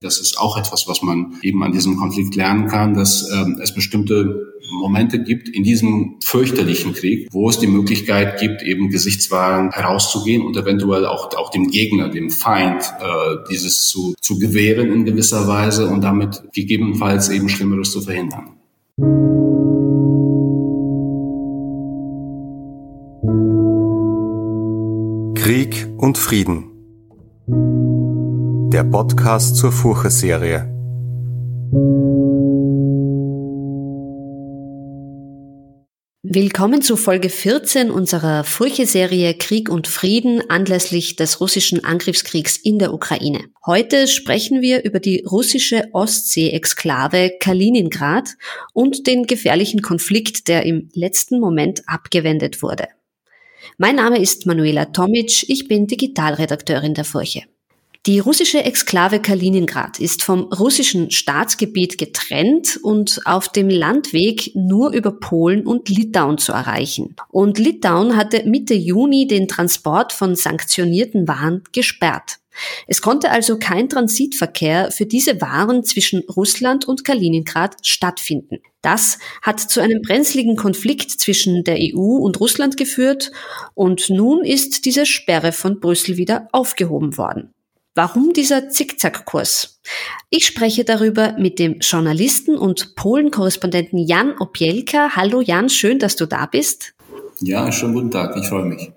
Das ist auch etwas, was man eben an diesem Konflikt lernen kann, dass ähm, es bestimmte Momente gibt in diesem fürchterlichen Krieg, wo es die Möglichkeit gibt, eben gesichtswahrend herauszugehen und eventuell auch, auch dem Gegner, dem Feind, äh, dieses zu, zu gewähren in gewisser Weise und damit gegebenenfalls eben Schlimmeres zu verhindern. Krieg und Frieden der Podcast zur Furche-Serie. Willkommen zu Folge 14 unserer Furche-Serie Krieg und Frieden anlässlich des russischen Angriffskriegs in der Ukraine. Heute sprechen wir über die russische Ostsee-Exklave Kaliningrad und den gefährlichen Konflikt, der im letzten Moment abgewendet wurde. Mein Name ist Manuela Tomic, ich bin Digitalredakteurin der Furche. Die russische Exklave Kaliningrad ist vom russischen Staatsgebiet getrennt und auf dem Landweg nur über Polen und Litauen zu erreichen. Und Litauen hatte Mitte Juni den Transport von sanktionierten Waren gesperrt. Es konnte also kein Transitverkehr für diese Waren zwischen Russland und Kaliningrad stattfinden. Das hat zu einem brenzligen Konflikt zwischen der EU und Russland geführt und nun ist diese Sperre von Brüssel wieder aufgehoben worden. Warum dieser Zickzackkurs? Ich spreche darüber mit dem Journalisten und Polen-Korrespondenten Jan Opielka. Hallo Jan, schön, dass du da bist. Ja, schönen guten Tag, ich freue mich.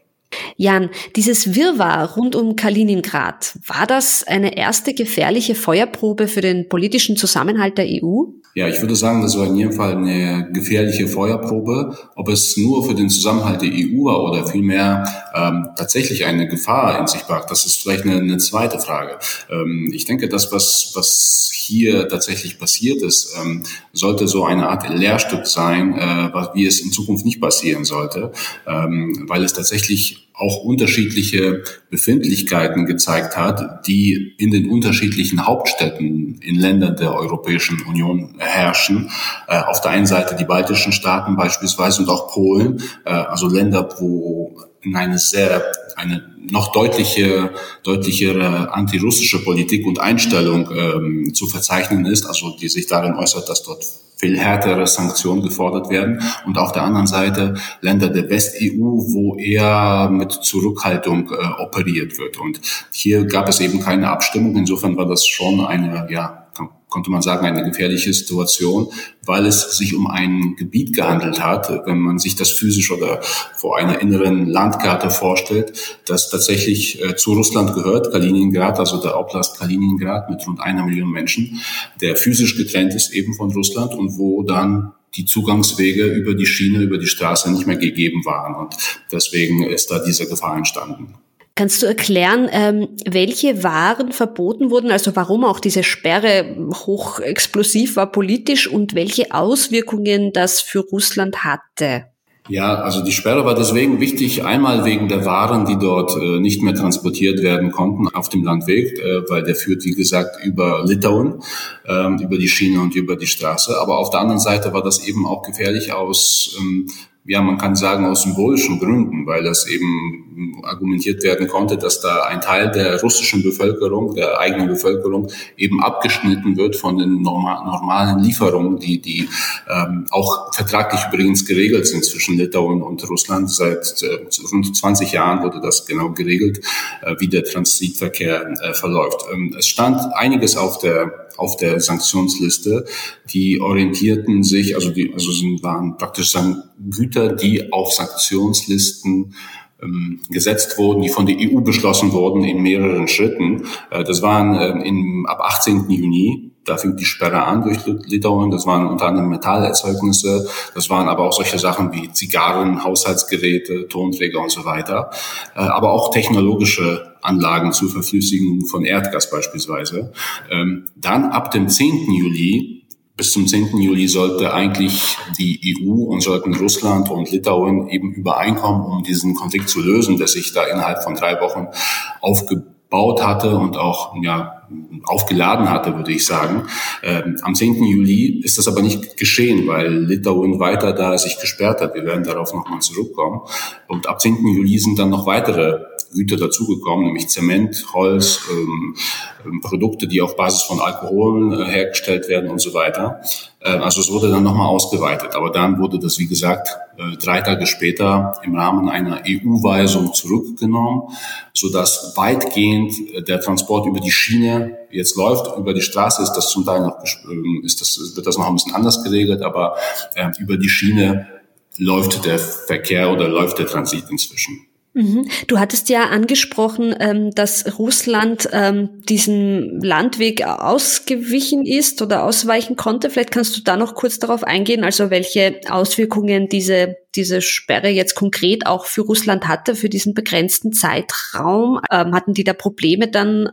Jan, dieses Wirrwarr rund um Kaliningrad, war das eine erste gefährliche Feuerprobe für den politischen Zusammenhalt der EU? Ja, ich würde sagen, das war in jedem Fall eine gefährliche Feuerprobe. Ob es nur für den Zusammenhalt der EU war oder vielmehr ähm, tatsächlich eine Gefahr in sich barg, das ist vielleicht eine, eine zweite Frage. Ähm, ich denke, das, was, was hier tatsächlich passiert ist, ähm, sollte so eine Art Lehrstück sein, äh, wie es in Zukunft nicht passieren sollte, ähm, weil es tatsächlich auch unterschiedliche Befindlichkeiten gezeigt hat, die in den unterschiedlichen Hauptstädten in Ländern der Europäischen Union herrschen. Äh, auf der einen Seite die baltischen Staaten beispielsweise und auch Polen, äh, also Länder, wo in eine sehr, eine noch deutliche, deutlichere antirussische Politik und Einstellung ähm, zu verzeichnen ist, also die sich darin äußert, dass dort viel härtere Sanktionen gefordert werden und auf der anderen Seite Länder der West-EU, wo eher mit Zurückhaltung äh, operiert wird. Und hier gab es eben keine Abstimmung. Insofern war das schon eine, ja, konnte man sagen, eine gefährliche Situation, weil es sich um ein Gebiet gehandelt hat, wenn man sich das physisch oder vor einer inneren Landkarte vorstellt, das tatsächlich äh, zu Russland gehört, Kaliningrad, also der Oblast Kaliningrad mit rund einer Million Menschen, der physisch getrennt ist eben von Russland und wo dann die Zugangswege über die Schiene, über die Straße nicht mehr gegeben waren. Und deswegen ist da diese Gefahr entstanden. Kannst du erklären, ähm, welche Waren verboten wurden, also warum auch diese Sperre hochexplosiv war politisch und welche Auswirkungen das für Russland hatte? Ja, also die Sperre war deswegen wichtig, einmal wegen der Waren, die dort äh, nicht mehr transportiert werden konnten auf dem Landweg, äh, weil der führt, wie gesagt, über Litauen, ähm, über die Schiene und über die Straße. Aber auf der anderen Seite war das eben auch gefährlich aus ähm, ja, man kann sagen aus symbolischen Gründen, weil das eben argumentiert werden konnte, dass da ein Teil der russischen Bevölkerung, der eigenen Bevölkerung eben abgeschnitten wird von den normal, normalen Lieferungen, die, die ähm, auch vertraglich übrigens geregelt sind zwischen Litauen und Russland. Seit äh, rund 20 Jahren wurde das genau geregelt, wie der Transitverkehr äh, verläuft. Ähm, es stand einiges auf der auf der Sanktionsliste, die orientierten sich, also die, also sind, waren praktisch Güter, die auf Sanktionslisten ähm, gesetzt wurden, die von der EU beschlossen wurden in mehreren Schritten. Äh, das waren äh, im, ab 18. Juni da fing die Sperre an durch Litauen. Das waren unter anderem Metallerzeugnisse. Das waren aber auch solche Sachen wie Zigarren, Haushaltsgeräte, Tonträger und so weiter. Äh, aber auch technologische Anlagen zur Verflüssigung von Erdgas beispielsweise. Ähm, dann ab dem 10. Juli bis zum 10. Juli sollte eigentlich die EU und sollten Russland und Litauen eben übereinkommen, um diesen Konflikt zu lösen, der sich da innerhalb von drei Wochen aufgebaut hatte und auch ja, aufgeladen hatte, würde ich sagen. Ähm, am 10. Juli ist das aber nicht geschehen, weil Litauen weiter da sich gesperrt hat. Wir werden darauf nochmal zurückkommen. Und ab 10. Juli sind dann noch weitere Güter dazugekommen, nämlich Zement, Holz, ähm, ähm, Produkte, die auf Basis von Alkohol äh, hergestellt werden und so weiter. Äh, also es wurde dann nochmal ausgeweitet. Aber dann wurde das, wie gesagt, äh, drei Tage später im Rahmen einer EU-Weisung zurückgenommen, sodass weitgehend äh, der Transport über die Schiene jetzt läuft. Über die Straße ist das zum Teil noch, ähm, ist das, wird das noch ein bisschen anders geregelt, aber äh, über die Schiene läuft der Verkehr oder läuft der Transit inzwischen. Mhm. Du hattest ja angesprochen, ähm, dass Russland ähm, diesen Landweg ausgewichen ist oder ausweichen konnte. Vielleicht kannst du da noch kurz darauf eingehen, also welche Auswirkungen diese, diese Sperre jetzt konkret auch für Russland hatte, für diesen begrenzten Zeitraum. Ähm, hatten die da Probleme dann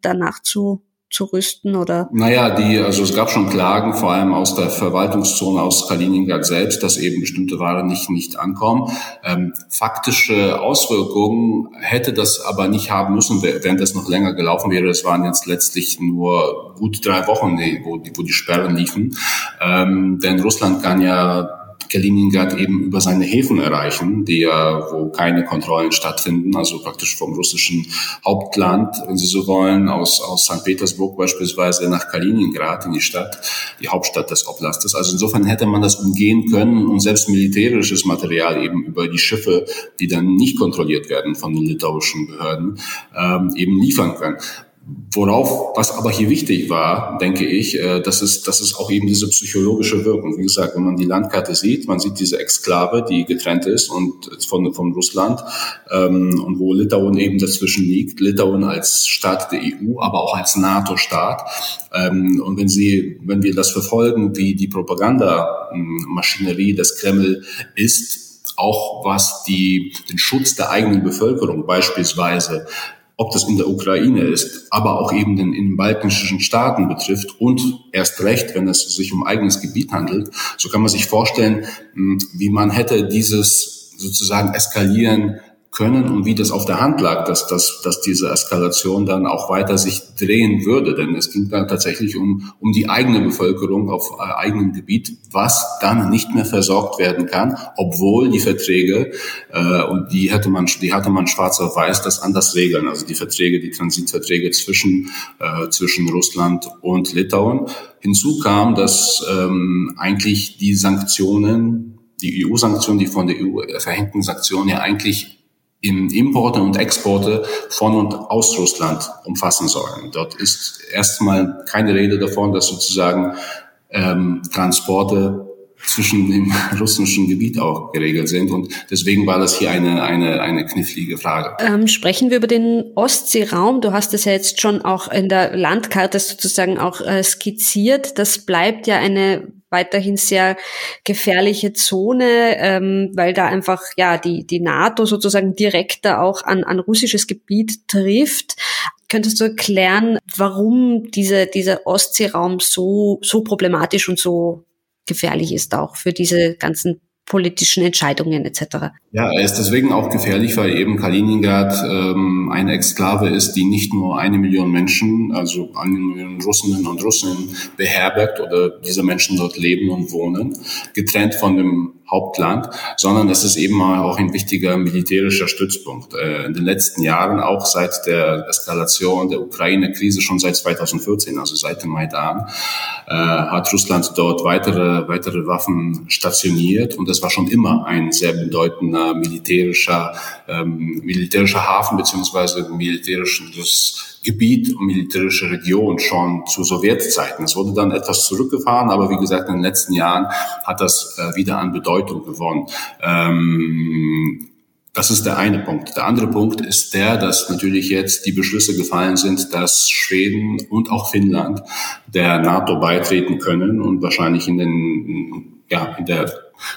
danach zu zu rüsten oder? Naja, die, also es gab schon Klagen, vor allem aus der Verwaltungszone aus Kaliningrad selbst, dass eben bestimmte Waren nicht, nicht ankommen. Ähm, faktische Auswirkungen hätte das aber nicht haben müssen, wenn das noch länger gelaufen wäre. Es waren jetzt letztlich nur gut drei Wochen, wo die, wo die Sperren liefen. Ähm, denn Russland kann ja Kaliningrad eben über seine Häfen erreichen, die ja, wo keine Kontrollen stattfinden, also praktisch vom russischen Hauptland, wenn Sie so wollen, aus, aus St. Petersburg beispielsweise nach Kaliningrad in die Stadt, die Hauptstadt des Oblastes. Also insofern hätte man das umgehen können und selbst militärisches Material eben über die Schiffe, die dann nicht kontrolliert werden von den litauischen Behörden, ähm, eben liefern können. Worauf, was aber hier wichtig war, denke ich, äh, das ist, das ist auch eben diese psychologische Wirkung. Wie gesagt, wenn man die Landkarte sieht, man sieht diese Exklave, die getrennt ist und von, von Russland ähm, und wo Litauen eben dazwischen liegt. Litauen als Staat der EU, aber auch als NATO-Staat. Ähm, und wenn Sie, wenn wir das verfolgen, wie die Propagandamaschinerie des Kreml ist, auch was die, den Schutz der eigenen Bevölkerung beispielsweise ob das in der Ukraine ist, aber auch eben den, in den balkanischen Staaten betrifft und erst recht, wenn es sich um eigenes Gebiet handelt, so kann man sich vorstellen, hm, wie man hätte dieses sozusagen Eskalieren können und wie das auf der Hand lag, dass, dass, dass diese Eskalation dann auch weiter sich drehen würde. Denn es ging dann tatsächlich um, um die eigene Bevölkerung auf äh, eigenem Gebiet, was dann nicht mehr versorgt werden kann, obwohl die Verträge, äh, und die hätte man, die hatte man schwarz auf weiß, das anders regeln. Also die Verträge, die Transitverträge zwischen, äh, zwischen Russland und Litauen. Hinzu kam, dass ähm, eigentlich die Sanktionen, die EU-Sanktionen, die von der EU verhängten Sanktionen ja eigentlich in Importe und Exporte von und aus Russland umfassen sollen. Dort ist erstmal keine Rede davon, dass sozusagen ähm, Transporte zwischen dem russischen Gebiet auch geregelt sind. Und deswegen war das hier eine, eine, eine knifflige Frage. Ähm, sprechen wir über den Ostseeraum. Du hast es ja jetzt schon auch in der Landkarte sozusagen auch äh, skizziert. Das bleibt ja eine weiterhin sehr gefährliche Zone, ähm, weil da einfach ja die die NATO sozusagen direkter auch an an russisches Gebiet trifft. Könntest du erklären, warum diese dieser Ostseeraum so so problematisch und so gefährlich ist auch für diese ganzen politischen Entscheidungen etc. Ja, er ist deswegen auch gefährlich, weil eben Kaliningrad ähm, eine Exklave ist, die nicht nur eine Million Menschen, also eine Million Russinnen und Russen beherbergt oder diese Menschen dort leben und wohnen, getrennt von dem Hauptland, sondern es ist eben auch ein wichtiger militärischer Stützpunkt. Äh, in den letzten Jahren, auch seit der Eskalation der Ukraine-Krise, schon seit 2014, also seit dem Maidan, äh, hat Russland dort weitere, weitere Waffen stationiert und das war schon immer ein sehr bedeutender militärischer, ähm, militärischer Hafen beziehungsweise militärisches Gebiet und militärische Region schon zu Sowjetzeiten. Es wurde dann etwas zurückgefahren, aber wie gesagt, in den letzten Jahren hat das äh, wieder an Bedeutung gewonnen. Ähm, das ist der eine Punkt. Der andere Punkt ist der, dass natürlich jetzt die Beschlüsse gefallen sind, dass Schweden und auch Finnland der NATO beitreten können und wahrscheinlich in den, ja, in der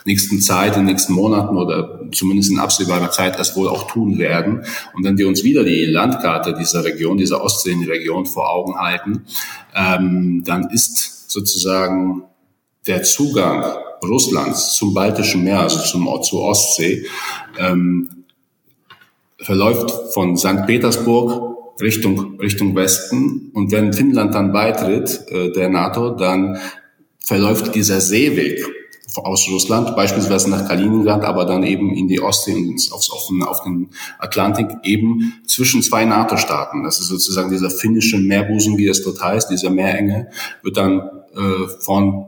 nächsten Zeit, in den nächsten Monaten oder zumindest in absehbarer Zeit es wohl auch tun werden. Und wenn wir uns wieder die Landkarte dieser Region, dieser Ostseeregion vor Augen halten, ähm, dann ist sozusagen der Zugang Russlands zum Baltischen Meer, also zum, zur Ostsee, ähm, verläuft von St. Petersburg Richtung, Richtung Westen. Und wenn Finnland dann beitritt, äh, der NATO, dann verläuft dieser Seeweg aus Russland, beispielsweise nach Kaliningrad, aber dann eben in die Ostsee und aufs offene, auf den Atlantik, eben zwischen zwei NATO-Staaten. Das ist sozusagen dieser finnische Meerbusen, wie es dort heißt, dieser Meerenge, wird dann äh, von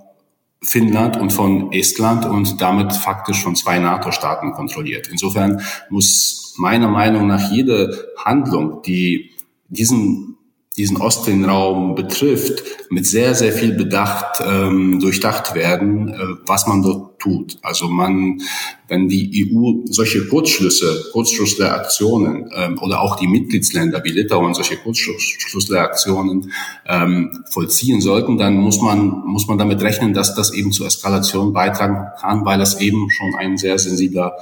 Finnland und von Estland und damit faktisch von zwei NATO-Staaten kontrolliert. Insofern muss meiner Meinung nach jede Handlung, die diesen diesen Ostseeraum betrifft, mit sehr, sehr viel Bedacht ähm, durchdacht werden, äh, was man dort tut. Also man, wenn die EU solche Kurzschlüsse, Kurzschlussreaktionen ähm, oder auch die Mitgliedsländer wie Litauen solche Kurzschlussreaktionen ähm, vollziehen sollten, dann muss man, muss man damit rechnen, dass das eben zur Eskalation beitragen kann, weil das eben schon ein sehr sensibler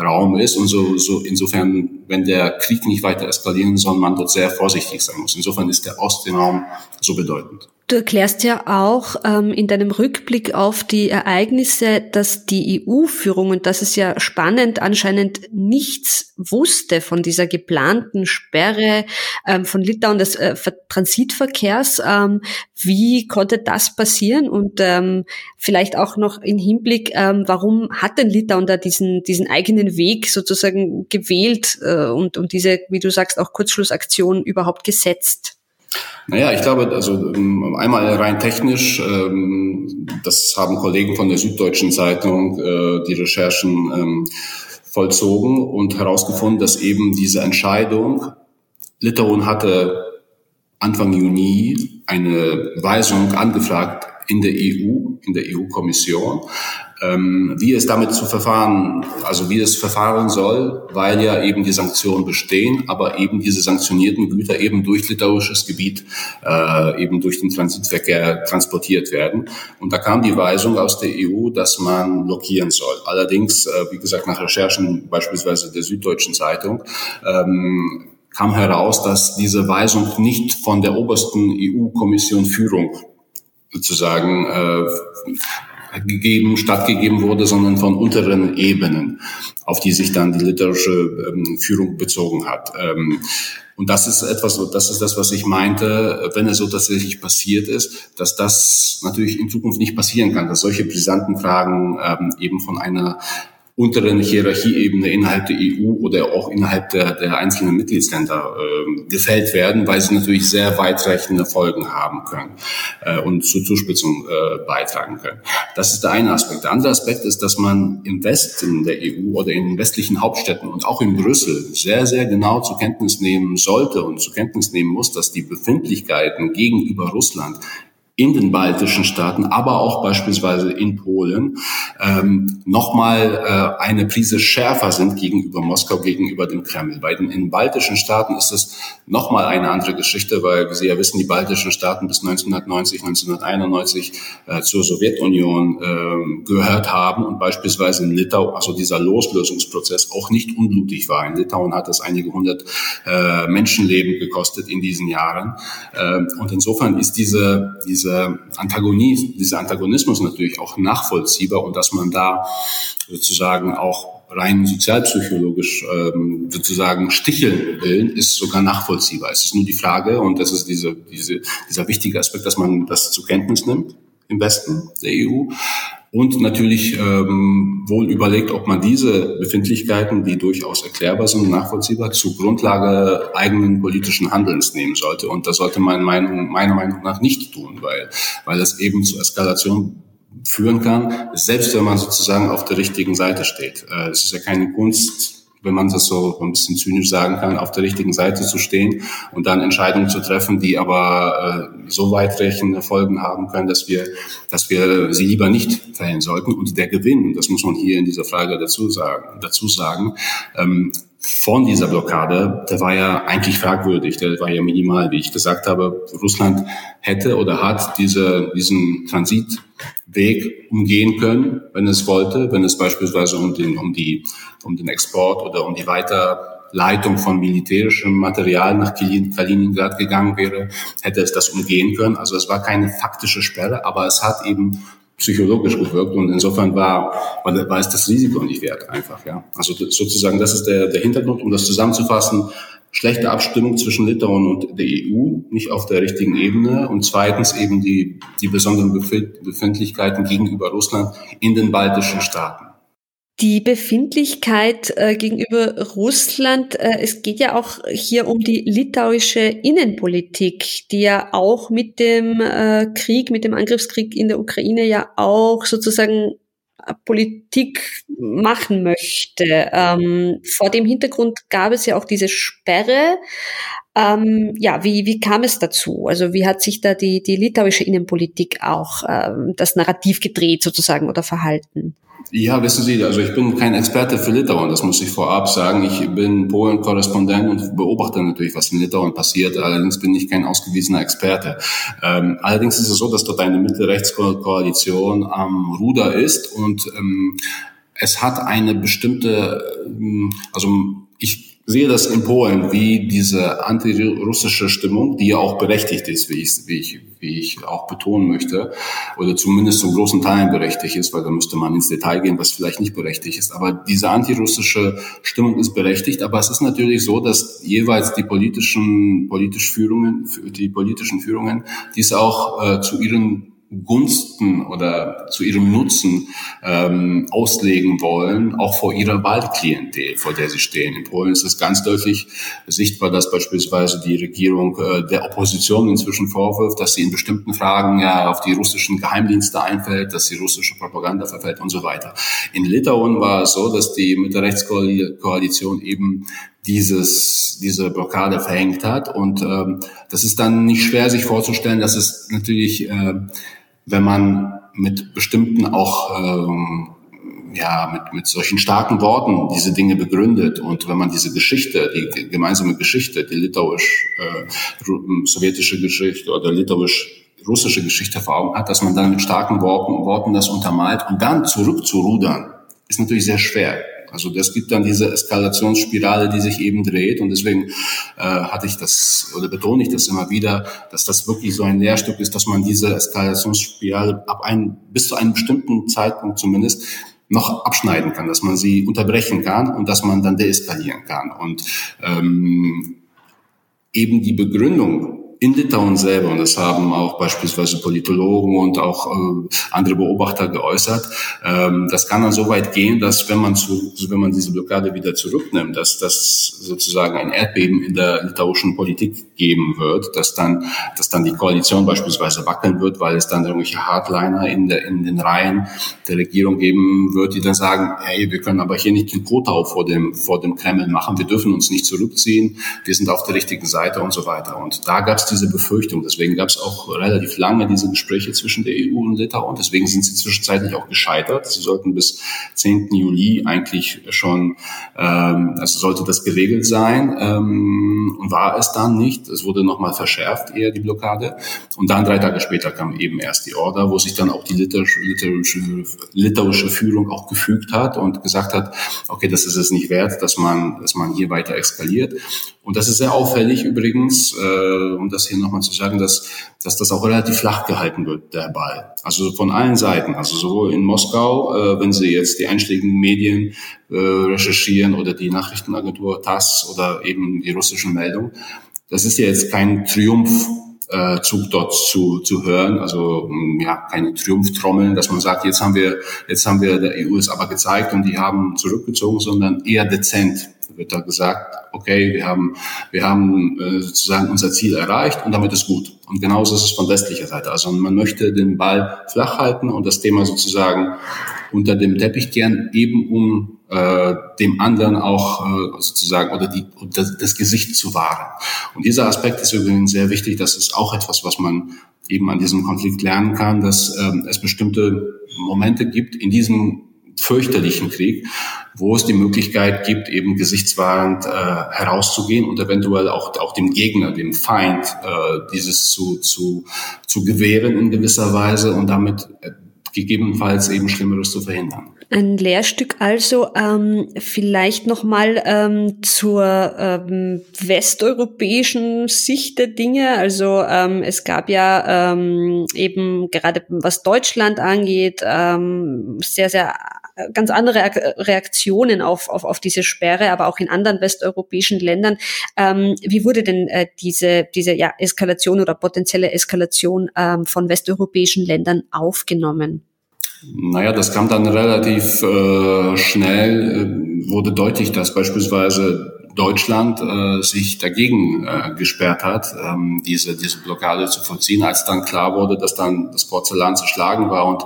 Raum ist und so, so insofern, wenn der Krieg nicht weiter eskalieren soll, man dort sehr vorsichtig sein muss. Insofern ist der Ostraum so bedeutend. Du erklärst ja auch ähm, in deinem Rückblick auf die Ereignisse, dass die EU-Führung, und das ist ja spannend, anscheinend nichts wusste von dieser geplanten Sperre ähm, von Litauen des äh, Transitverkehrs. Ähm, wie konnte das passieren? Und ähm, vielleicht auch noch in Hinblick, ähm, warum hat denn Litauen da diesen, diesen eigenen Weg sozusagen gewählt äh, und, und diese, wie du sagst, auch Kurzschlussaktion überhaupt gesetzt? Naja, ich glaube, also ähm, einmal rein technisch, ähm, das haben Kollegen von der Süddeutschen Zeitung äh, die Recherchen ähm, vollzogen und herausgefunden, dass eben diese Entscheidung, Litauen hatte Anfang Juni eine Weisung angefragt in der EU, in der EU-Kommission, ähm, wie es damit zu verfahren, also wie es verfahren soll, weil ja eben die Sanktionen bestehen, aber eben diese sanktionierten Güter eben durch litauisches Gebiet, äh, eben durch den Transitverkehr transportiert werden. Und da kam die Weisung aus der EU, dass man blockieren soll. Allerdings, äh, wie gesagt, nach Recherchen beispielsweise der Süddeutschen Zeitung, ähm, kam heraus, dass diese Weisung nicht von der obersten EU-Kommission Führung sozusagen äh, gegeben, stattgegeben wurde, sondern von unteren Ebenen, auf die sich dann die literarische ähm, Führung bezogen hat. Ähm, und das ist etwas, das ist das, was ich meinte, wenn es so tatsächlich passiert ist, dass das natürlich in Zukunft nicht passieren kann, dass solche brisanten Fragen ähm, eben von einer unteren Hierarchieebene innerhalb der EU oder auch innerhalb der, der einzelnen Mitgliedsländer äh, gefällt werden, weil sie natürlich sehr weitreichende Folgen haben können äh, und zur Zuspitzung äh, beitragen können. Das ist der eine Aspekt. Der andere Aspekt ist, dass man im Westen der EU oder in westlichen Hauptstädten und auch in Brüssel sehr, sehr genau zur Kenntnis nehmen sollte und zur Kenntnis nehmen muss, dass die Befindlichkeiten gegenüber Russland in den baltischen Staaten, aber auch beispielsweise in Polen ähm, nochmal äh, eine Prise schärfer sind gegenüber Moskau, gegenüber dem Kreml. Bei den in baltischen Staaten ist es nochmal eine andere Geschichte, weil wie Sie ja wissen, die baltischen Staaten bis 1990, 1991 äh, zur Sowjetunion äh, gehört haben und beispielsweise in Litauen, also dieser Loslösungsprozess auch nicht unblutig war. In Litauen hat es einige hundert äh, Menschenleben gekostet in diesen Jahren. Äh, und insofern ist diese, diese diese Antagonie, dieser Antagonismus natürlich auch nachvollziehbar und dass man da sozusagen auch rein sozialpsychologisch ähm, sozusagen sticheln will, ist sogar nachvollziehbar. Es ist nur die Frage, und das ist diese, diese, dieser wichtige Aspekt, dass man das zur Kenntnis nimmt im Westen der EU, und natürlich ähm, wohl überlegt, ob man diese Befindlichkeiten, die durchaus erklärbar sind und nachvollziehbar, zur Grundlage eigenen politischen Handelns nehmen sollte. Und das sollte man Meinung, meiner Meinung nach nicht tun, weil, weil das eben zur Eskalation führen kann, selbst wenn man sozusagen auf der richtigen Seite steht. Äh, es ist ja keine Kunst, wenn man das so ein bisschen zynisch sagen kann, auf der richtigen Seite zu stehen und dann Entscheidungen zu treffen, die aber äh, so weitreichende Folgen haben können, dass wir, dass wir sie lieber nicht fällen sollten. Und der Gewinn, das muss man hier in dieser Frage dazu sagen, dazu sagen ähm, von dieser Blockade, der war ja eigentlich fragwürdig, der war ja minimal, wie ich gesagt habe. Russland hätte oder hat diese, diesen Transitweg umgehen können, wenn es wollte, wenn es beispielsweise um den, um die, um den Export oder um die Weiterleitung von militärischem Material nach Kaliningrad gegangen wäre, hätte es das umgehen können. Also es war keine faktische Sperre, aber es hat eben psychologisch gewirkt und insofern war, war, war es das Risiko nicht wert einfach, ja. Also sozusagen, das ist der, der Hintergrund, um das zusammenzufassen. schlechte Abstimmung zwischen Litauen und der EU, nicht auf der richtigen Ebene und zweitens eben die, die besonderen Befindlichkeiten gegenüber Russland in den baltischen Staaten. Die Befindlichkeit äh, gegenüber Russland, äh, es geht ja auch hier um die litauische Innenpolitik, die ja auch mit dem äh, Krieg, mit dem Angriffskrieg in der Ukraine ja auch sozusagen äh, Politik machen möchte. Ähm, vor dem Hintergrund gab es ja auch diese Sperre. Ähm, ja, wie, wie kam es dazu? Also wie hat sich da die, die litauische Innenpolitik auch ähm, das Narrativ gedreht sozusagen oder verhalten? Ja, wissen Sie, also ich bin kein Experte für Litauen, das muss ich vorab sagen. Ich bin Polen-Korrespondent und beobachte natürlich, was in Litauen passiert. Allerdings bin ich kein ausgewiesener Experte. Ähm, allerdings ist es so, dass dort eine Mittelrechtskoalition am Ruder ist und ähm, es hat eine bestimmte, ähm, also ich sehe das in Polen, wie diese antirussische Stimmung, die ja auch berechtigt ist, wie ich, wie ich, wie ich auch betonen möchte, oder zumindest zum großen Teilen berechtigt ist, weil da müsste man ins Detail gehen, was vielleicht nicht berechtigt ist. Aber diese antirussische Stimmung ist berechtigt. Aber es ist natürlich so, dass jeweils die politischen, politisch Führungen, die politischen Führungen dies auch äh, zu ihren Gunsten oder zu ihrem Nutzen ähm, auslegen wollen, auch vor ihrer Wahlklientel, vor der sie stehen. In Polen ist es ganz deutlich sichtbar, dass beispielsweise die Regierung äh, der Opposition inzwischen vorwirft, dass sie in bestimmten Fragen ja auf die russischen Geheimdienste einfällt, dass sie russische Propaganda verfällt und so weiter. In Litauen war es so, dass die mit der Rechtskoalition eben dieses, diese Blockade verhängt hat. Und ähm, das ist dann nicht schwer, sich vorzustellen, dass es natürlich äh, wenn man mit bestimmten auch ähm, ja mit mit solchen starken Worten diese Dinge begründet und wenn man diese Geschichte, die gemeinsame Geschichte, die litauisch äh, sowjetische Geschichte oder litauisch russische Geschichte vor Augen hat, dass man dann mit starken Worten, Worten das untermalt und dann zurückzurudern, ist natürlich sehr schwer. Also das gibt dann diese Eskalationsspirale, die sich eben dreht. Und deswegen äh, hatte ich das oder betone ich das immer wieder, dass das wirklich so ein Lehrstück ist, dass man diese Eskalationsspirale ab einem bis zu einem bestimmten Zeitpunkt zumindest noch abschneiden kann, dass man sie unterbrechen kann und dass man dann deeskalieren kann. Und ähm, eben die Begründung in Litauen selber, und das haben auch beispielsweise Politologen und auch äh, andere Beobachter geäußert, ähm, das kann dann so weit gehen, dass wenn man, zu, wenn man diese Blockade wieder zurücknimmt, dass das sozusagen ein Erdbeben in der litauischen Politik geben wird, dass dann, dass dann die Koalition beispielsweise wackeln wird, weil es dann irgendwelche Hardliner in, der, in den Reihen der Regierung geben wird, die dann sagen, hey, wir können aber hier nicht den Kotau vor dem, vor dem Kreml machen, wir dürfen uns nicht zurückziehen, wir sind auf der richtigen Seite und so weiter. Und da gab es diese Befürchtung. Deswegen gab es auch relativ lange diese Gespräche zwischen der EU und Litauen. Deswegen sind sie zwischenzeitlich auch gescheitert. Sie sollten bis 10. Juli eigentlich schon, ähm, also sollte das geregelt sein ähm, und war es dann nicht. Es wurde nochmal verschärft, eher die Blockade. Und dann drei Tage später kam eben erst die Order, wo sich dann auch die litauische, litauische, litauische Führung auch gefügt hat und gesagt hat, okay, das ist es nicht wert, dass man, dass man hier weiter eskaliert. Und das ist sehr auffällig übrigens, äh, um das hier nochmal zu sagen, dass, dass das auch relativ flach gehalten wird, der Ball. Also von allen Seiten, also sowohl in Moskau, äh, wenn Sie jetzt die einschlägigen Medien äh, recherchieren oder die Nachrichtenagentur TASS oder eben die russischen Meldungen, das ist ja jetzt kein Triumph äh, Zug dort zu, zu hören. Also mm, ja, keine Triumphtrommeln, dass man sagt, jetzt haben wir, jetzt haben wir der EU es aber gezeigt und die haben zurückgezogen, sondern eher dezent wird da gesagt, okay, wir haben, wir haben äh, sozusagen unser Ziel erreicht und damit ist gut. Und genauso ist es von westlicher Seite. Also man möchte den Ball flach halten und das Thema sozusagen unter dem Teppich kehren, eben um äh, dem anderen auch äh, sozusagen oder die, das, das Gesicht zu wahren. Und dieser Aspekt ist übrigens sehr wichtig. Das ist auch etwas, was man eben an diesem Konflikt lernen kann, dass ähm, es bestimmte Momente gibt in diesem fürchterlichen Krieg, wo es die Möglichkeit gibt, eben gesichtswahrend äh, herauszugehen und eventuell auch, auch dem Gegner, dem Feind, äh, dieses zu, zu, zu gewähren in gewisser Weise und damit äh, gegebenenfalls eben Schlimmeres zu verhindern. Ein Lehrstück also ähm, vielleicht nochmal ähm, zur ähm, westeuropäischen Sicht der Dinge. Also ähm, es gab ja ähm, eben gerade was Deutschland angeht ähm, sehr, sehr ganz andere Reaktionen auf, auf, auf diese Sperre, aber auch in anderen westeuropäischen Ländern. Ähm, wie wurde denn äh, diese, diese ja, Eskalation oder potenzielle Eskalation ähm, von westeuropäischen Ländern aufgenommen? Naja, das kam dann relativ äh, schnell, äh, wurde deutlich, dass beispielsweise Deutschland äh, sich dagegen äh, gesperrt hat, ähm, diese, diese Blockade zu vollziehen, als dann klar wurde, dass dann das Porzellan zerschlagen war und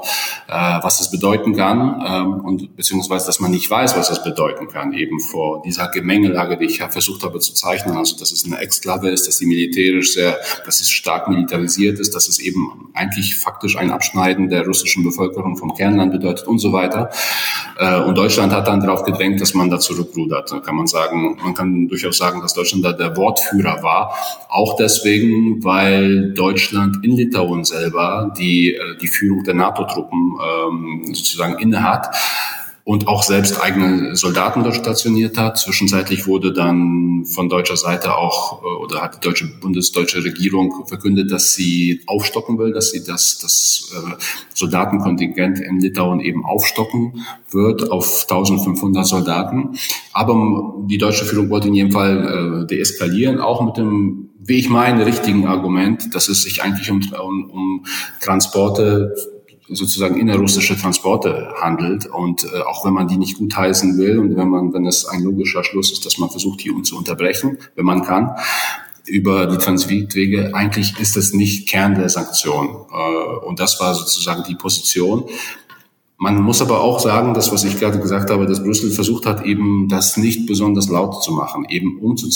äh, was das bedeuten kann ähm, und beziehungsweise, dass man nicht weiß, was das bedeuten kann, eben vor dieser Gemengelage, die ich ja versucht habe zu zeichnen, also dass es eine Exklave ist, dass die militärisch sehr, dass es stark militarisiert ist, dass es eben eigentlich faktisch ein Abschneiden der russischen Bevölkerung vom Kernland bedeutet und so weiter. Äh, und Deutschland hat dann darauf gedrängt, dass man da zurückrudert. Kann man sagen, man kann durchaus sagen, dass Deutschland da der Wortführer war. Auch deswegen, weil Deutschland in Litauen selber die, äh, die Führung der NATO-Truppen ähm, sozusagen innehat und auch selbst eigene Soldaten dort stationiert hat. Zwischenzeitlich wurde dann von deutscher Seite auch äh, oder hat die deutsche bundesdeutsche Regierung verkündet, dass sie aufstocken will, dass sie das, das äh, Soldatenkontingent in Litauen eben aufstocken wird auf 1500 Soldaten. Aber die deutsche Führung wollte in jedem Fall äh, deeskalieren, auch mit dem wie ich meine, richtigen Argument, dass es sich eigentlich um, um, um Transporte sozusagen innerrussische Transporte handelt. Und äh, auch wenn man die nicht gutheißen will und wenn man, wenn es ein logischer Schluss ist, dass man versucht, die zu unterbrechen, wenn man kann, über die Transitwege, eigentlich ist es nicht Kern der Sanktion. Äh, und das war sozusagen die Position. Man muss aber auch sagen, das, was ich gerade gesagt habe, dass Brüssel versucht hat, eben das nicht besonders laut zu machen, eben um zu,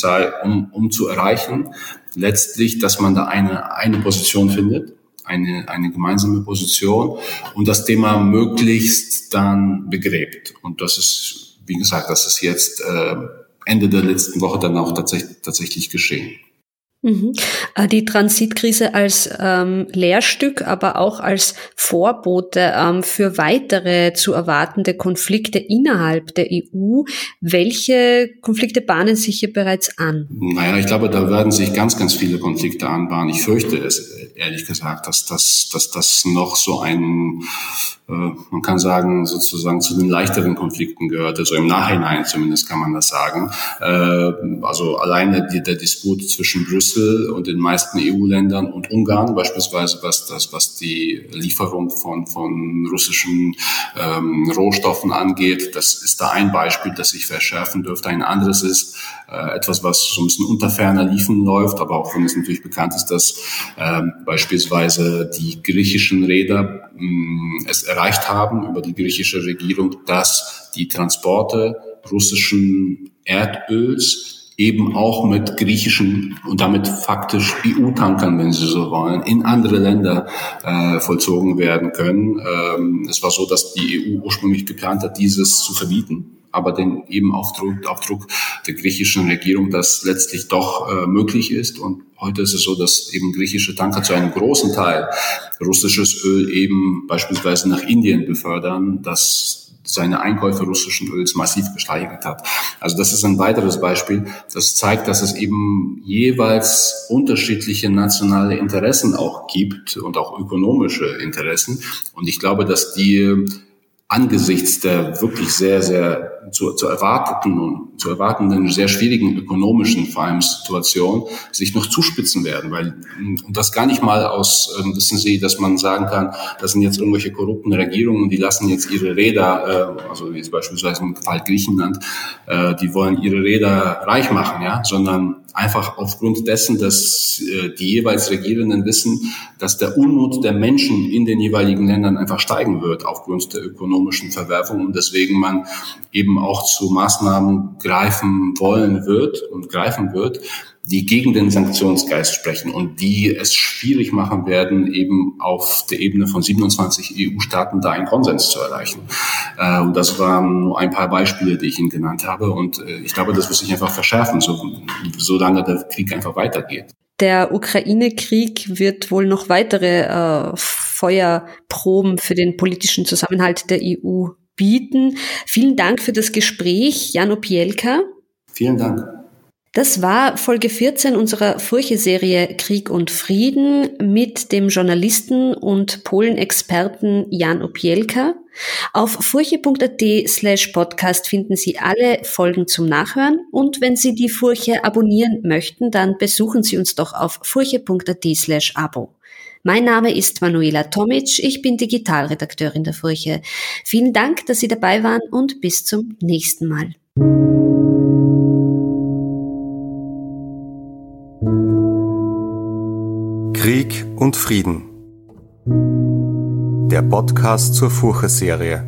um, um zu erreichen, letztlich, dass man da eine, eine Position findet eine, eine gemeinsame Position und das Thema möglichst dann begräbt. Und das ist, wie gesagt, das ist jetzt äh, Ende der letzten Woche dann auch tatsächlich, tatsächlich geschehen. Mhm. Äh, die Transitkrise als ähm, Lehrstück, aber auch als Vorbote ähm, für weitere zu erwartende Konflikte innerhalb der EU. Welche Konflikte bahnen sich hier bereits an? Naja, ich glaube, da werden sich ganz, ganz viele Konflikte anbahnen. Ich fürchte es, ehrlich gesagt, dass das dass, dass noch so ein äh, man kann sagen, sozusagen zu den leichteren Konflikten gehört, also im Nachhinein zumindest kann man das sagen. Äh, also alleine der Disput zwischen Brüssel und den meisten EU-Ländern und Ungarn beispielsweise, was das, was die Lieferung von, von russischen ähm, Rohstoffen angeht, das ist da ein Beispiel, das sich verschärfen dürfte. Ein anderes ist äh, etwas, was so ein bisschen unter ferner Liefen läuft, aber auch wenn es natürlich bekannt ist, dass ähm, beispielsweise die griechischen Räder mh, mm, es erreicht haben über die griechische Regierung, dass die Transporte russischen Erdöls eben auch mit griechischen und damit faktisch EU-Tankern, wenn Sie so wollen, in andere Länder äh, vollzogen werden können. Ähm, es war so, dass die EU ursprünglich geplant hat, dieses zu verbieten aber den eben auf Druck, auf Druck der griechischen Regierung, das letztlich doch äh, möglich ist. Und heute ist es so, dass eben griechische Tanker zu einem großen Teil russisches Öl eben beispielsweise nach Indien befördern, das seine Einkäufe russischen Öls massiv gesteigert hat. Also das ist ein weiteres Beispiel, das zeigt, dass es eben jeweils unterschiedliche nationale Interessen auch gibt und auch ökonomische Interessen. Und ich glaube, dass die angesichts der wirklich sehr, sehr zu, zu erwarteten und zu erwartenden sehr schwierigen ökonomischen vor allem Situation sich noch zuspitzen werden, weil und das gar nicht mal aus äh, wissen Sie, dass man sagen kann, das sind jetzt irgendwelche korrupten Regierungen, die lassen jetzt ihre Räder, äh, also wie beispielsweise im Fall Griechenland, äh, die wollen ihre Räder reich machen, ja, sondern einfach aufgrund dessen, dass äh, die jeweils Regierenden wissen, dass der Unmut der Menschen in den jeweiligen Ländern einfach steigen wird aufgrund der ökonomischen Verwerfung und deswegen man eben auch zu Maßnahmen greifen wollen wird und greifen wird, die gegen den Sanktionsgeist sprechen und die es schwierig machen werden, eben auf der Ebene von 27 EU-Staaten da einen Konsens zu erreichen. Äh, und das waren nur ein paar Beispiele, die ich Ihnen genannt habe. Und äh, ich glaube, das wird sich einfach verschärfen, so, solange der Krieg einfach weitergeht. Der Ukraine-Krieg wird wohl noch weitere äh, Feuerproben für den politischen Zusammenhalt der EU bieten. Vielen Dank für das Gespräch, Jan Opielka. Vielen Dank. Das war Folge 14 unserer Furche-Serie Krieg und Frieden mit dem Journalisten und Polenexperten Jan Opielka. Auf furche.at slash podcast finden Sie alle Folgen zum Nachhören und wenn Sie die Furche abonnieren möchten, dann besuchen Sie uns doch auf furche.at slash abo. Mein Name ist Manuela Tomic, ich bin Digitalredakteurin der Furche. Vielen Dank, dass Sie dabei waren und bis zum nächsten Mal. Und Frieden. Der Podcast zur Furche-Serie.